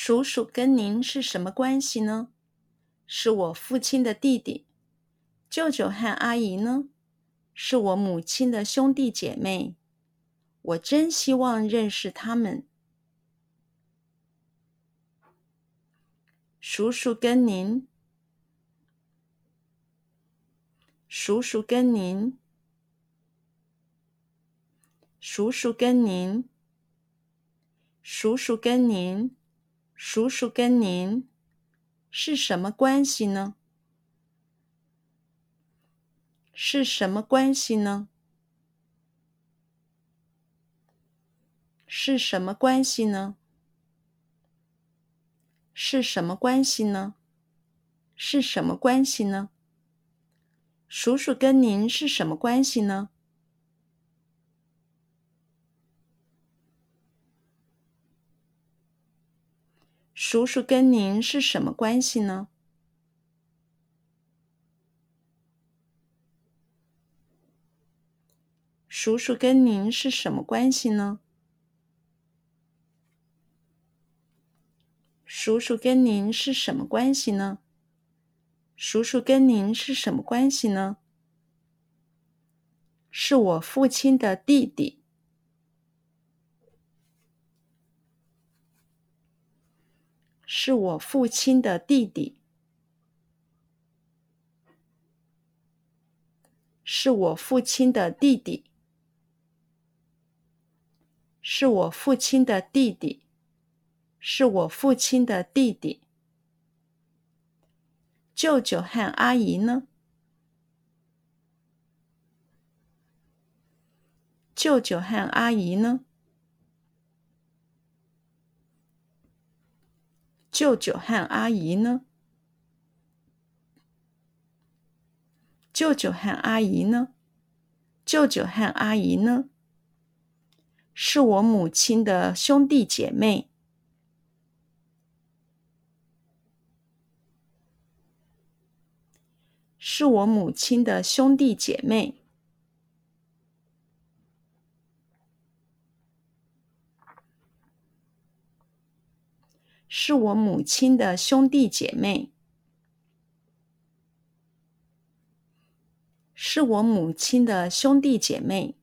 叔叔跟您是什么关系呢？是我父亲的弟弟。舅舅和阿姨呢？是我母亲的兄弟姐妹。我真希望认识他们。叔叔跟您，叔叔跟您，叔叔跟您，叔叔跟您。叔叔跟您是什么关系呢？是什么关系呢？是什么关系呢？是什么关系呢？是什么关系呢？叔叔跟您是什么关系呢？叔叔跟您是什么关系呢？叔叔跟您是什么关系呢？叔叔跟您是什么关系呢？叔叔跟您是什么关系呢？是我父亲的弟弟。是我父亲的弟弟，是我父亲的弟弟，是我父亲的弟弟，是我父亲的弟弟。舅舅和阿姨呢？舅舅和阿姨呢？舅舅和阿姨呢？舅舅和阿姨呢？舅舅和阿姨呢？是我母亲的兄弟姐妹。是我母亲的兄弟姐妹。是我母亲的兄弟姐妹。是我母亲的兄弟姐妹。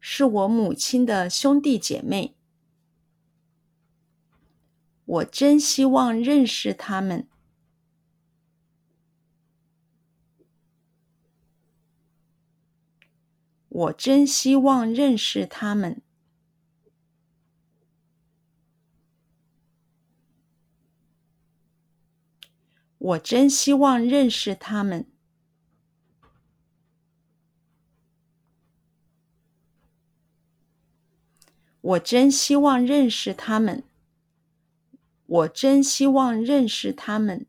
是我母亲的兄弟姐妹。我真希望认识他们。我真希望认识他们。我真希望认识他们。我真希望认识他们。我真希望认识他们。